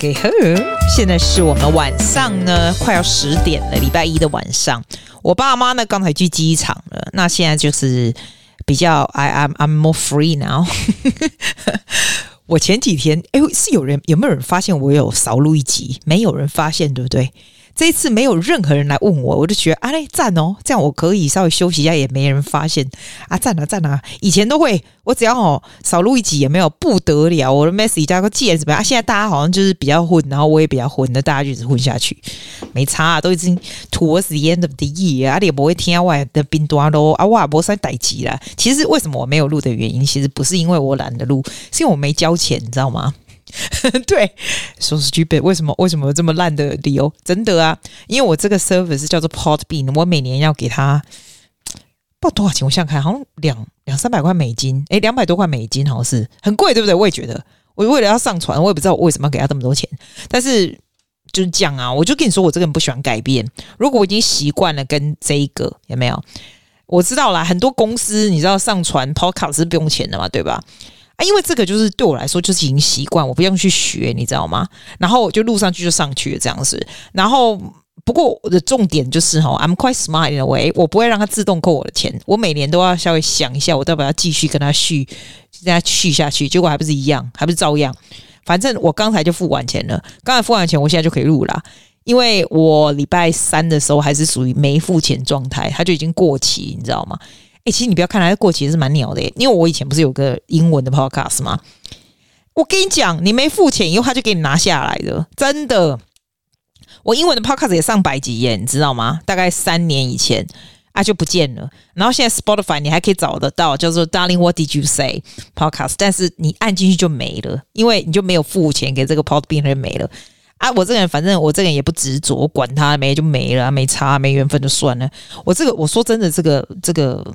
给呵，现在是我们晚上呢，快要十点了，礼拜一的晚上。我爸妈呢刚才去机场了，那现在就是比较，I am I'm more free now。我前几天，哎，是有人有没有人发现我有少录一集？没有人发现，对不对？这一次没有任何人来问我，我就觉得啊嘞赞哦，这样我可以稍微休息一下，也没人发现啊赞啊赞啊！以前都会，我只要哦少录一集也没有不得了，我的 message 加个戒指怎么样啊？现在大家好像就是比较混，然后我也比较混，那大家就一直混下去，没差啊，都已经 towards the end of the year 啊，你也不会听外的冰多咯啊，我也不算待机了。其实为什么我没有录的原因，其实不是因为我懒得录，是因为我没交钱，你知道吗？对，说是 stupid，为什么为什么有这么烂的理由？真的啊，因为我这个 service 叫做 Podbean，我每年要给他不知道多少钱，我想想看，好像两两三百块美金，诶，两百多块美金，好像是很贵，对不对？我也觉得，我为了要上传，我也不知道我为什么要给他这么多钱，但是就是这样啊，我就跟你说，我这个人不喜欢改变。如果我已经习惯了跟这一个有没有？我知道啦，很多公司你知道上传 Podcast 是不用钱的嘛，对吧？因为这个就是对我来说就是已经习惯，我不用去学，你知道吗？然后我就录上去就上去了这样子。然后不过我的重点就是哈，I'm quite smart in a way，我不会让它自动扣我的钱，我每年都要稍微想一下，我要不要继续跟他续，跟他续下去。结果还不是一样，还不是照样。反正我刚才就付完钱了，刚才付完钱，我现在就可以录了。因为我礼拜三的时候还是属于没付钱状态，它就已经过期，你知道吗？哎，其实你不要看它过期是蛮鸟的，因为我以前不是有个英文的 podcast 吗？我跟你讲，你没付钱以后，他就给你拿下来的，真的。我英文的 podcast 也上百集耶，你知道吗？大概三年以前啊就不见了，然后现在 Spotify 你还可以找得到，叫做 Darling What Did You Say Podcast，但是你按进去就没了，因为你就没有付钱给这个 Podbean 就没了。啊，我这个人反正我这个人也不执着，管他没就没了，没差没缘分就算了。我这个我说真的，这个这个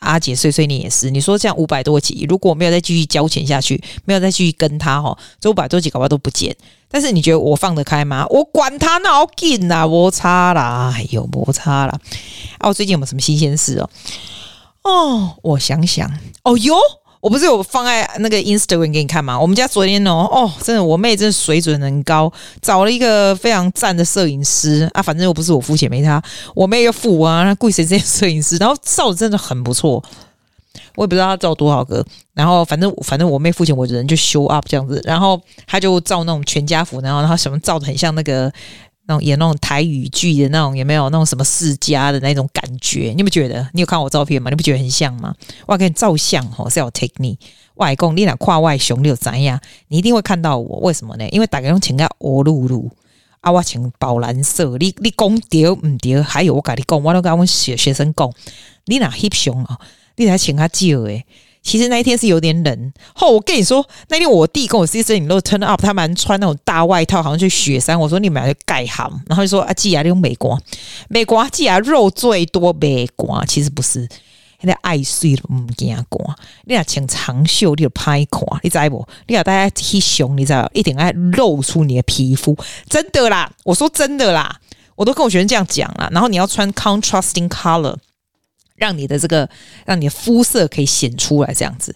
阿姐碎碎念也是。你说这样五百多集，如果我没有再继续交钱下去，没有再继续跟他哈，这五百多集搞不好都不见。但是你觉得我放得开吗？我管他那好紧呐，摩擦啦，哎呦摩擦啦。啊，我最近有没有什么新鲜事哦？哦，我想想，哦哟。我不是有放在那个 Instagram 给你看吗？我们家昨天哦，哦，真的，我妹真的水准很高，找了一个非常赞的摄影师啊。反正又不是我付钱，没他，我妹又付啊。那贵谁这些摄影师？然后照的真的很不错，我也不知道他照多少个。然后反正反正我妹付钱，我人就 show up 这样子。然后他就照那种全家福，然后然后什么照的很像那个。那种演那种台语剧的那种，有没有那种什么世家的那种感觉？你不觉得？你有看我照片吗？你不觉得很像吗？我要给你照相哦，是要 take 你外公，你俩跨外熊，你有怎样？你一定会看到我。为什么呢？因为大家用请个欧露露啊，我请宝蓝色。你你讲对唔对？还有我跟你讲，我都跟我们学学生讲，你俩 hip 熊啊，你俩请他少诶。其实那一天是有点冷。后我跟你说，那天我弟跟我 sister 你都 turn up，他们穿那种大外套，好像去雪山。我说你们俩就盖好，然后就说啊，季啊，你用美国，美国季啊，肉最多美国。其实不是，现在爱睡都唔惊寒。你俩穿长袖，你就歹看，你知不？你俩大家踢熊，你知道？一定要露出你的皮肤，真的啦！我说真的啦，我都跟我学生这样讲啦。然后你要穿 contrasting color。让你的这个，让你的肤色可以显出来，这样子。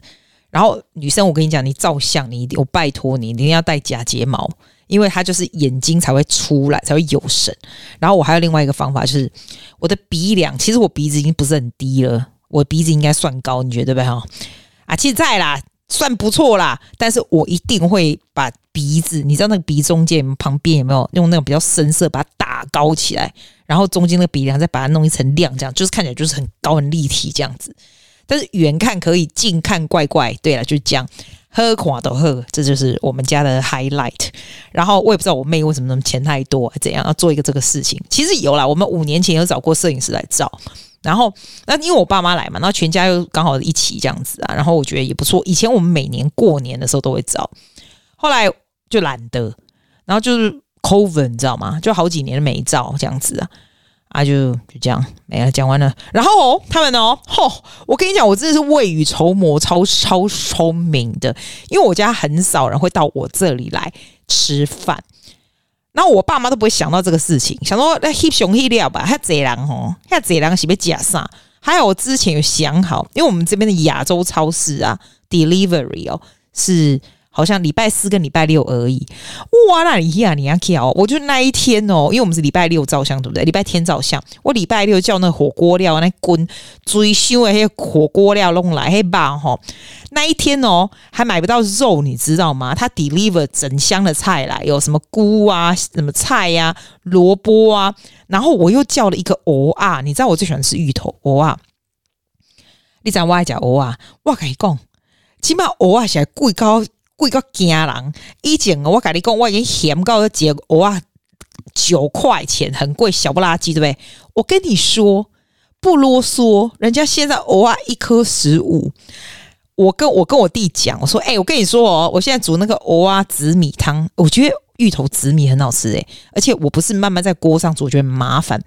然后女生，我跟你讲，你照相，你一定，我拜托你，你一定要戴假睫毛，因为它就是眼睛才会出来，才会有神。然后我还有另外一个方法，就是我的鼻梁，其实我鼻子已经不是很低了，我鼻子应该算高，你觉得对不对哈？啊，其实在啦。算不错啦，但是我一定会把鼻子，你知道那个鼻中间旁边有没有用那种比较深色把它打高起来，然后中间那个鼻梁再把它弄一层亮，这样就是看起来就是很高很立体这样子。但是远看可以，近看怪怪。对了，就是这样，喝垮都喝，这就是我们家的 highlight。然后我也不知道我妹为什么那么钱太多，怎样要做一个这个事情。其实有啦，我们五年前有找过摄影师来照。然后，那因为我爸妈来嘛，然后全家又刚好一起这样子啊，然后我觉得也不错。以前我们每年过年的时候都会照，后来就懒得，然后就是 COVID，你知道吗？就好几年没照这样子啊，啊就就这样没了，讲完了。然后哦，他们哦，吼，我跟你讲，我真的是未雨绸缪，超超聪明的，因为我家很少人会到我这里来吃饭。然后我爸妈都不会想到这个事情，想说那黑熊黑料吧，他贼狼哦，他贼狼是被假杀。还有我之前有想好，因为我们这边的亚洲超市啊，delivery 哦是好像礼拜四跟礼拜六而已。哇，那你呀，你要跳，我就那一天哦，因为我们是礼拜六照相，对不对？礼拜天照相，我礼拜六叫那火锅料那滚追修的那些火锅料弄来，嘿吧哈。那一天哦，还买不到肉，你知道吗？他 deliver 整箱的菜来，有什么菇啊，什么菜呀、啊，萝卜啊，然后我又叫了一个鹅啊，你知道我最喜欢吃芋头鹅啊。你知道我爱食鹅啊？我跟你讲，起码鹅啊是贵高贵到惊人。以前我跟你讲，我已经嫌到一只蚵啊九块钱，很贵，小不拉几，对不对？我跟你说，不啰嗦，人家现在蚵啊一颗十五。我跟我跟我弟讲，我说：“哎、我跟你说哦，我现在煮那个蚵仔紫米汤，我觉得芋头紫米很好吃诶，而且我不是慢慢在锅上煮，我觉得麻烦，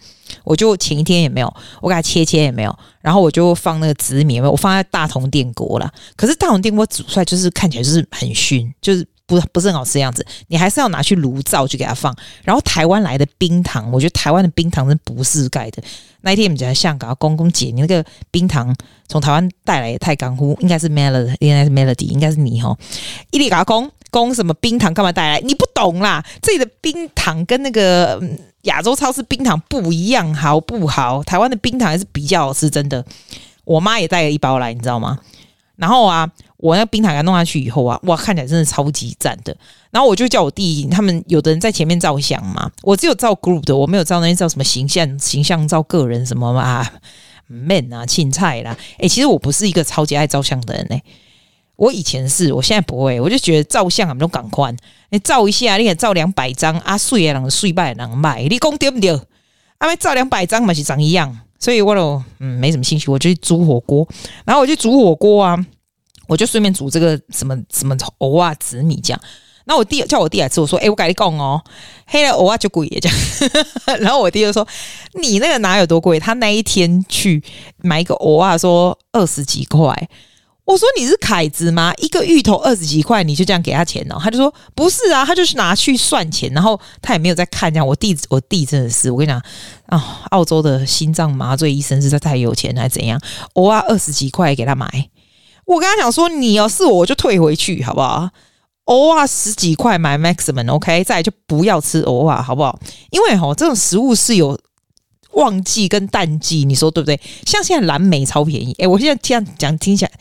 我就前一天也没有，我给它切切也没有，然后我就放那个紫米，我放在大同电锅了。可是大同电锅煮出来就是看起来就是很熏，就是。”不不是很好吃的样子，你还是要拿去炉灶去给它放。然后台湾来的冰糖，我觉得台湾的冰糖是不是盖的。那一天我们在香港，公公姐，你那个冰糖从台湾带来也太港乎，应该是 Melody，应该是 Melody，应该是你哈。伊利嘎公公什么冰糖干嘛带来？你不懂啦，这里的冰糖跟那个亚洲超市冰糖不一样，好不好？台湾的冰糖还是比较好吃，真的。我妈也带了一包来，你知道吗？然后啊。我那冰糖给弄下去以后啊，哇，看起来真的超级赞的。然后我就叫我弟，他们有的人在前面照相嘛，我只有照 group 的，我没有照那些照什么形象、形象照个人什么嘛，man 啊、青菜啦。诶，其实我不是一个超级爱照相的人呢。我以前是，我现在不会。我就觉得照相啊，都赶快，你照一下，你也照两百张啊，水也能水败能卖，你讲对不对？啊，没照两百张嘛是长一样，所以我都嗯没什么兴趣，我就去煮火锅，然后我就煮火锅啊。我就顺便煮这个什么什么藕啊紫米酱，然后我弟叫我弟来吃，我说：“哎、我跟你讲哦，黑的蚵啊就贵这样。”然后我弟就说：“你那个哪有多贵？他那一天去买一个蚵啊，说二十几块。”我说：“你是凯子吗？一个芋头二十几块，你就这样给他钱哦？”他就说：“不是啊，他就是拿去算钱，然后他也没有在看这样。”我弟我弟真的是，我跟你讲啊、澳洲的心脏麻醉医生实在太有钱还是怎样？我啊二十几块给他买。我跟他讲说，你要是我，我就退回去，好不好？蚵仔十几块买 maximum，OK，再来就不要吃蚵仔，好不好？因为吼，这种食物是有旺季跟淡季，你说对不对？像现在蓝莓超便宜，诶，我现在这样讲听起来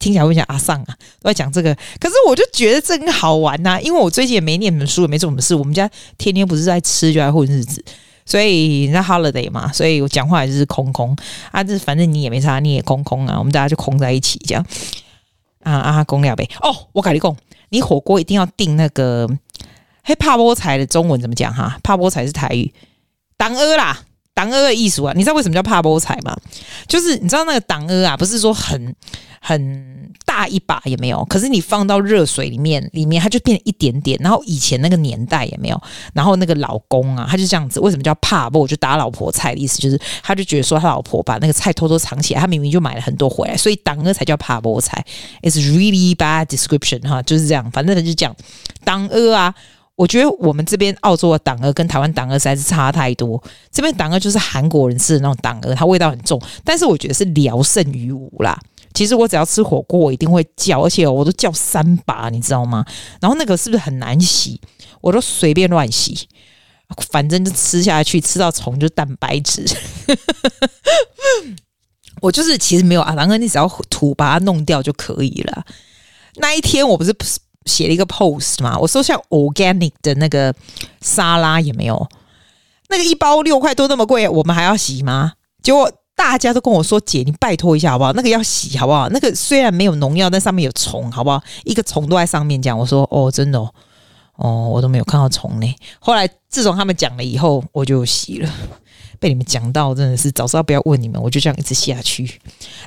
听起来会像阿桑啊，都在讲这个，可是我就觉得真好玩呐、啊，因为我最近也没念什么书，也没做什么事，我们家天天不是在吃，就在混日子。所以那 holiday 嘛，所以我讲话也是空空啊，这反正你也没啥，你也空空啊，我们大家就空在一起这样啊啊，公料呗。哦，我跟你讲，你火锅一定要订那个嘿，怕菠菜的中文怎么讲哈？怕菠菜是台语，当鹅啦。党鹅的艺术啊，你知道为什么叫怕菠菜吗？就是你知道那个党鹅啊，不是说很很大一把也没有，可是你放到热水里面，里面它就变一点点。然后以前那个年代也没有，然后那个老公啊，他就这样子。为什么叫怕菠？就打老婆菜的意思，就是他就觉得说他老婆把那个菜偷偷藏起来，他明明就买了很多回来，所以党鹅才叫怕菠菜。It's really bad description 哈，就是这样。反正他就讲党鹅啊。我觉得我们这边澳洲的党鹅跟台湾党鹅实在是差太多。这边党鹅就是韩国人吃的那种党鹅，它味道很重，但是我觉得是聊胜于无啦。其实我只要吃火锅，我一定会叫，而且我都叫三把，你知道吗？然后那个是不是很难洗？我都随便乱洗，反正就吃下去，吃到虫就蛋白质。我就是其实没有啊，党鹅你只要土把它弄掉就可以了。那一天我不是。写了一个 post 嘛，我说像 organic 的那个沙拉也没有，那个一包六块多那么贵，我们还要洗吗？结果大家都跟我说：“姐，你拜托一下好不好？那个要洗好不好？那个虽然没有农药，但上面有虫，好不好？一个虫都在上面。”讲我说：“哦，真的哦，哦，我都没有看到虫呢。”后来自从他们讲了以后，我就洗了。被你们讲到真的是早知道不要问你们，我就这样一直下去。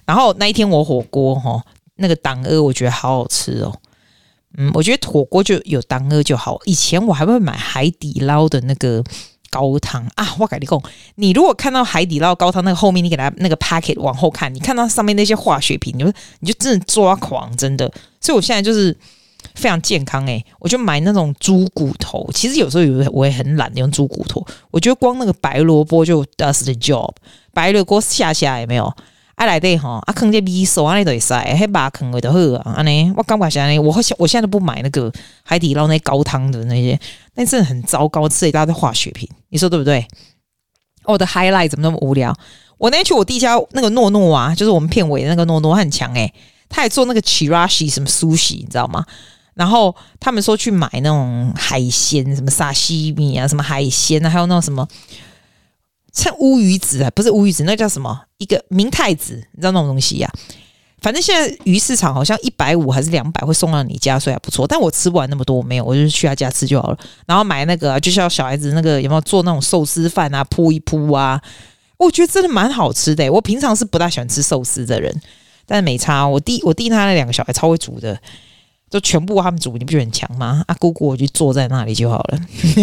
然后那一天我火锅哈，那个党鹅我觉得好好吃哦。嗯，我觉得火锅就有党鹅就好。以前我还会买海底捞的那个高汤啊，我跟你讲，你如果看到海底捞高汤那个后面，你给它那个 packet 往后看，你看到上面那些化学品，你就你就真的抓狂，真的。所以我现在就是非常健康诶、我就买那种猪骨头。其实有时候有我也很懒用猪骨头，我觉得光那个白萝卜就 does the job。白萝卜下下也没有啊来对哈，啊坑这米索啊那都塞，还把坑位都好啊，安尼我刚把现在我现我现在都不买那个海底捞那高汤的那些，那真的很糟糕，吃一大堆化学品，你说对不对？我的 highlight 怎么那么无聊？我那天去我弟家那个诺诺啊，就是我们片尾的那个诺诺，很强诶、欸，他也做那个 chirashi 什么苏式你知道吗？然后他们说去买那种海鲜，什么沙西米啊，什么海鲜啊，还有那种什么。像乌鱼子啊，不是乌鱼子，那叫什么？一个明太子，你知道那种东西呀、啊？反正现在鱼市场好像一百五还是两百会送到你家，所以还不错。但我吃不完那么多，我没有，我就去他家吃就好了。然后买那个、啊，就像小孩子那个有没有做那种寿司饭啊，铺一铺啊，我觉得真的蛮好吃的、我平常是不大喜欢吃寿司的人，但是没差。我弟我弟他那两个小孩超会煮的，就全部他们煮，你不觉得很强吗？啊，姑姑我就坐在那里就好了。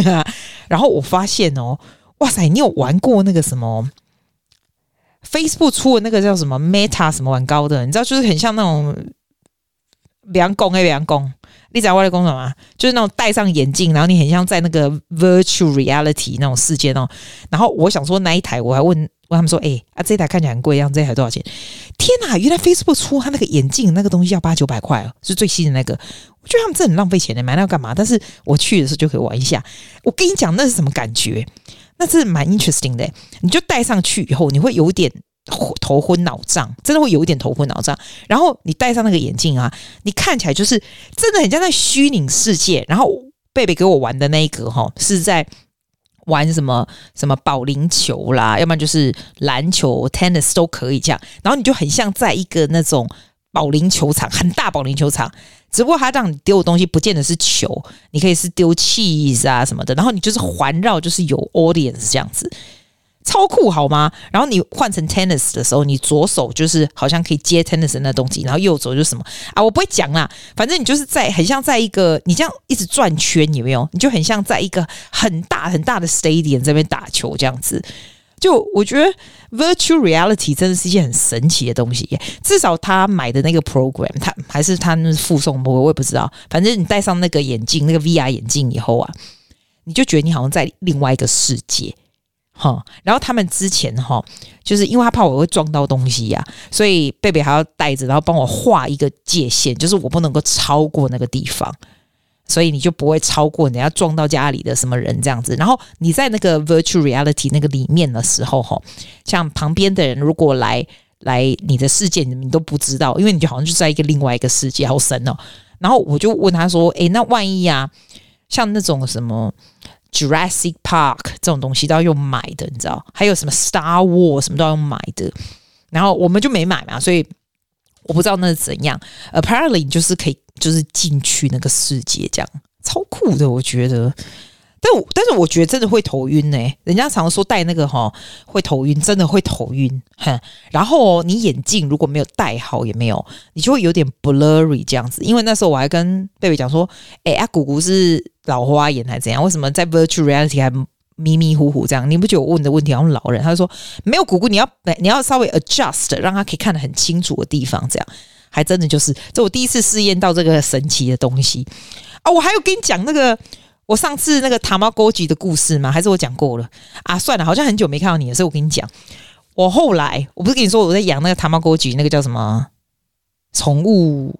然后我发现哦。哇塞，你有玩过那个什么 Facebook 出的那个叫什么 Meta 什么玩高的？你知道，就是很像那种凉宫哎，凉宫，你知道我在讲什么？就是那种戴上眼镜，然后你很像在那个 Virtual Reality 那种世界哦。然后我想说那一台，我还问问他们说，哎、啊，这台看起来很贵，样这台多少钱？天哪，原来 Facebook 出他那个眼镜那个东西要八九百块哦，是最新的那个。我觉得他们真的很浪费钱的，买那个干嘛？但是我去的时候就可以玩一下。我跟你讲，那是什么感觉？那是蛮 interesting 的，你就戴上去以后，你会有点头昏脑胀，真的会有一点头昏脑胀。然后你戴上那个眼镜啊，你看起来就是真的很像在虚拟世界。然后贝贝给我玩的那一个哈，是在玩什么什么保龄球啦，要不然就是篮球、tennis 都可以这样。然后你就很像在一个那种。保龄球场很大，保龄球场，只不过他让你丢的东西不见得是球，你可以是丢 cheese 啊什么的，然后你就是环绕，就是有 audience 这样子，超酷好吗？然后你换成 tennis 的时候，你左手就是好像可以接 tennis 那东西，然后右手就是什么啊？我不会讲啦，反正你就是在很像在一个你这样一直转圈，有没有？你就很像在一个很大很大的 stadium 这边打球这样子。就我觉得 virtual reality 真的是一件很神奇的东西，至少他买的那个 program，他还是他那附送我，我也不知道。反正你戴上那个眼镜，那个 VR 眼镜以后啊，你就觉得你好像在另外一个世界，哈。然后他们之前哈，就是因为他怕我会撞到东西呀、啊，所以贝贝还要带着，然后帮我画一个界限，就是我不能够超过那个地方。所以你就不会超过你要撞到家里的什么人这样子。然后你在那个 virtual reality 那个里面的时候，哈，像旁边的人如果来来你的世界，你都不知道，因为你就好像就在一个另外一个世界，好神哦。然后我就问他说：“诶，那万一啊，像那种什么 Jurassic Park 这种东西都要用买的，你知道？还有什么 Star Wars 什么都要用买的。然后我们就没买嘛，所以我不知道那是怎样。Apparently 就是可以。”就是进去那个世界，这样超酷的，我觉得。但我但是我觉得真的会头晕呢、人家常说戴那个哈会头晕，真的会头晕。哼，然后你眼镜如果没有戴好，也没有，你就会有点 blurry 这样子。因为那时候我还跟贝贝讲说，哎、欸，阿姑姑是老花眼还是怎样？为什么在 virtual reality 还迷迷糊糊这样？你不觉得我问的问题好像老人？他就说没有，姑姑你要你要稍微 adjust，让他可以看得很清楚的地方这样。还真的就是，这我第一次试验到这个神奇的东西啊！我还有跟你讲那个我上次那个塔玛哥吉的故事吗？还是我讲过了啊？算了，好像很久没看到你了，所以我跟你讲，我后来我不是跟你说我在养那个塔玛哥吉，那个叫什么宠物？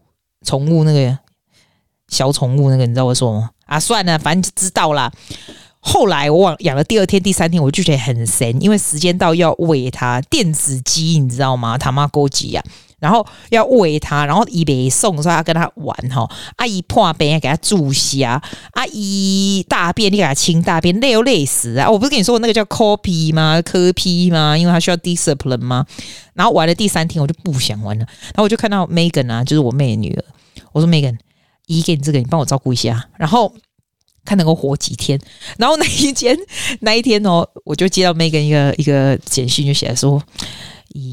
宠物那个小宠物那个，你知道我说吗？啊，算了，反正就知道啦。后来我养了第二天、第三天，我就觉得很神，因为时间到要喂它电子鸡，你知道吗？塔玛哥吉呀。然后要喂它，然后一北送，说要跟它玩哈。阿姨破病，给它注射。阿姨大便，你给它清大便，累又累死啊！我不是跟你说那个叫 copy 吗？科批吗？因为它需要 discipline 吗？然后玩了第三天，我就不想玩了。然后我就看到 Megan 啊，就是我妹的女儿。我说 Megan，姨给你这个，你帮我照顾一下，然后看能够活几天。然后那一天，那一天哦，我就接到 Megan 一个一个简讯，就写来说。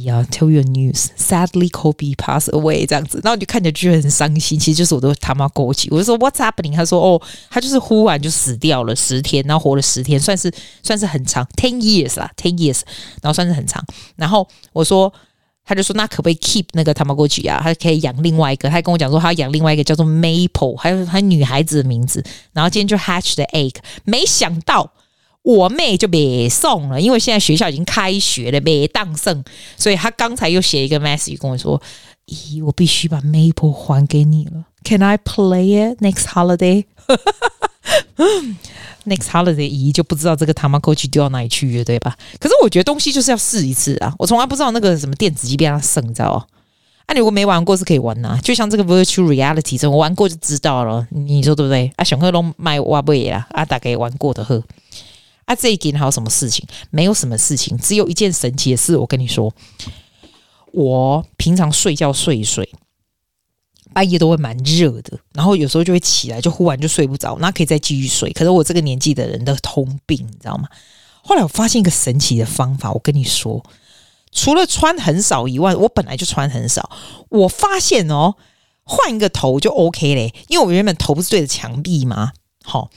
呀、，Tell your news，sadly Kobe passed away 这样子，然后你就看着就很伤心。其实就是我都他妈过去，我就说 What's happening？他说哦，他就是忽然就死掉了十天，然后活了十天，算是算是很长，ten years 啦，ten years，然后算是很长。然后我说，他就说那可不可以 keep 那个他妈过去啊？他可以养另外一个，他跟我讲说他要养另外一个叫做 Maple，还有他女孩子的名字。然后今天就 hatch the egg，没想到。我妹就别送了，因为现在学校已经开学了，别当剩，所以他刚才又写一个 message 跟我说：“咦，我必须把 Maple 还给你了，Can I play it next holiday？” Next holiday，一就不知道这个 Tamagotchi 丢到哪里去了，对吧？可是我觉得东西就是要试一次啊！我从来不知道那个什么电子机变它剩，你知道吗？啊，你如果没玩过是可以玩呐、啊，就像这个 Virtual Reality，这我玩过就知道了，你说对不对？啊，熊克龙卖挖不啦，啊，大概玩过的呵。啊，这一件还有什么事情？没有什么事情，只有一件神奇的事。我跟你说，我平常睡觉睡一睡。半夜都会蛮热的，然后有时候就会起来，就忽然就睡不着，那可以再继续睡。可是我这个年纪的人的通病，你知道吗？后来我发现一个神奇的方法，我跟你说，除了穿很少以外，我本来就穿很少。我发现哦，换一个头就 OK 嘞，因为我原本头不是对着墙壁吗？好，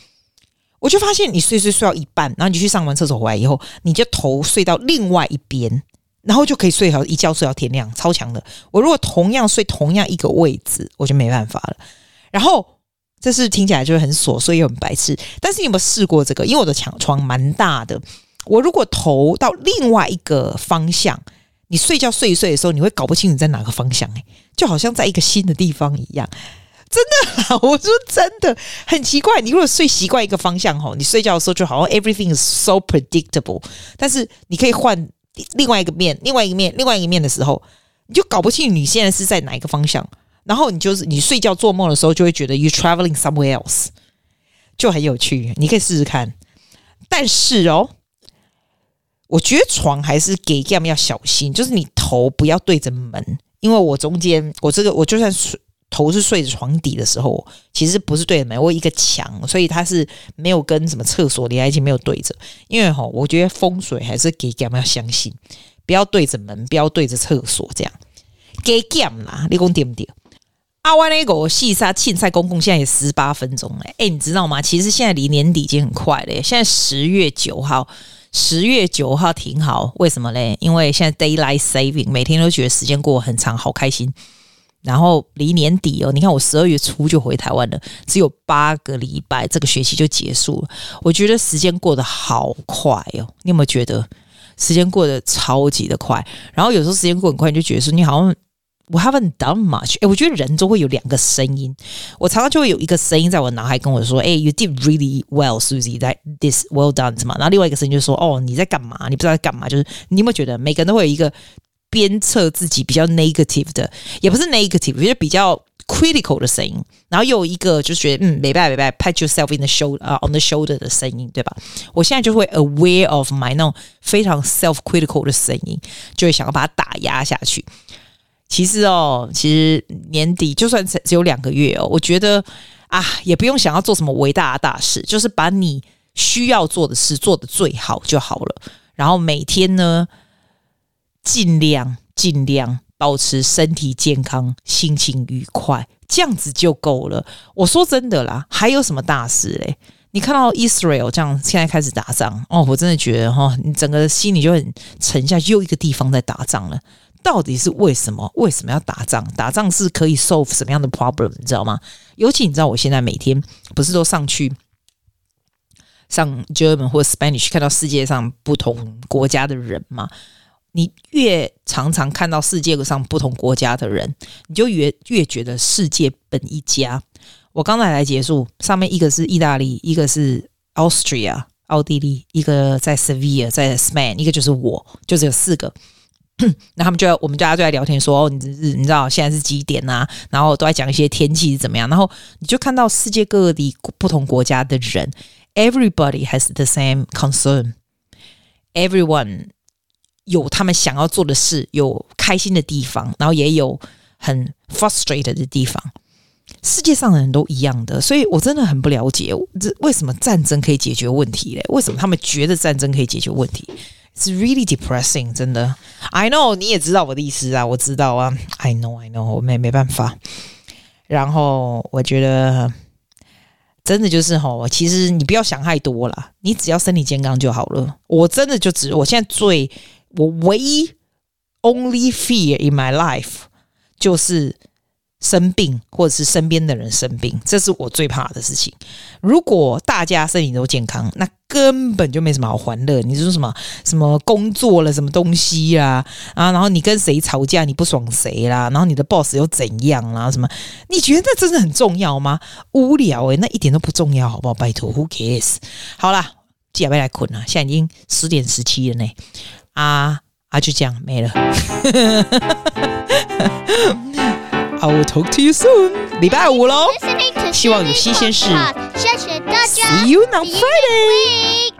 我就发现你睡睡睡到一半，然后你去上完厕所回来以后，你就头睡到另外一边。然后就可以睡好一觉睡到天亮，超强的。我如果同样睡同样一个位置，我就没办法了。然后这是听起来就会很琐碎又很白痴。但是你有没有试过这个？因为我的墙床蛮大的，我如果头到另外一个方向，你睡觉睡一睡的时候，你会搞不清楚在哪个方向，欸，就好像在一个新的地方一样。真的，我说真的很奇怪。你如果睡习惯一个方向吼，你睡觉的时候就好像 everything is so predictable。但是你可以换。另外一个面，另外一个面，另外一个面的时候，你就搞不清你现在是在哪一个方向。然后你就是你睡觉做梦的时候，就会觉得 you traveling somewhere else，就很有趣。你可以试试看。但是哦，我觉得床还是给 game 要小心，就是你头不要对着门，因为我中间我这个我就算睡。头是睡着床底的时候，其实不是对着门，我一个墙，所以它是没有跟什么厕所连在一起，没有对着。因为哈，我觉得风水还是给 game 要相信，不要对着门，不要对着厕所，这样给 game 啦。你讲对不对？阿湾那个细沙庆赛公共现在也十八分钟了，哎，你知道吗？其实现在离年底已经很快了，现在十月九号，十月九号挺好，为什么嘞？因为现在 daylight saving，每天都觉得时间过很长，好开心。然后离年底哦，你看我十二月初就回台湾了，只有八个礼拜，这个学期就结束了。我觉得时间过得好快哦，你有没有觉得时间过得超级的快？然后有时候时间过很快，你就觉得说你好像 we haven't done much。诶，我觉得人都会有两个声音，我常常就会有一个声音在我脑海跟我说：“诶，you did really well, Susie, that this well done 什么。”然后另外一个声音就说：“哦，你在干嘛？你不知道在干嘛？”就是你有没有觉得每个人都会有一个？鞭策自己比较 negative 的，也不是 negative，就是比较 critical 的声音。然后又有一个就是觉得嗯，没办法，没办，pat yourself in the shoulder 啊、，on the shoulder 的声音，对吧？我现在就会 aware of my 那种非常 self critical 的声音，就会想要把它打压下去。其实哦，其实年底就算只有两个月哦，我觉得啊，也不用想要做什么伟大的大事，就是把你需要做的事做得最好就好了。然后每天呢，尽量尽量保持身体健康、心情愉快，这样子就够了。我说真的啦，还有什么大事嘞？你看到 Israel 这样现在开始打仗哦，我真的觉得哈，你整个心里就很沉下去。又一个地方在打仗了，到底是为什么？为什么要打仗？打仗是可以 solve 什么样的 problem？你知道吗？尤其你知道，我现在每天不是都上去上 German 或 Spanish，看到世界上不同国家的人吗？你越常常看到世界上不同国家的人，你就越越觉得世界本一家。我刚才来结束，上面一个是意大利，一个是 Austria 奥地利，一个在 Sevilla 在 Spain，一个就是我，就只有四个。那他们就我们大家就在聊天说，哦，你你知道现在是几点啊？然后都在讲一些天气是怎么样。然后你就看到世界各地不同国家的人，Everybody has the same concern，Everyone。有他们想要做的事，有开心的地方，然后也有很 frustrated 的地方。世界上的人都一样的，所以我真的很不了解，这为什么战争可以解决问题嘞？为什么他们觉得战争可以解决问题？It's really depressing，真的。I know，你也知道我的意思啊，我知道啊。I know，I know，我没没办法。然后我觉得真的就是吼，其实你不要想太多了，你只要身体健康就好了。我真的就只，我现在最。我唯一 only fear in my life 就是生病，或者是身边的人生病，这是我最怕的事情。如果大家身体都健康，那根本就没什么好欢乐。你说什么什么工作了什么东西啊啊？然后你跟谁吵架你不爽谁啦？然后你的 boss 又怎样啦？什么？你觉得那真的很重要吗？无聊诶、那一点都不重要，好不好？拜托，Who cares？好啦，接下来来困了，现在已经十点十七了呢。啊啊，就这样没了。I will talk to you soon。礼拜五喽，希望有新鲜事。See you on Friday。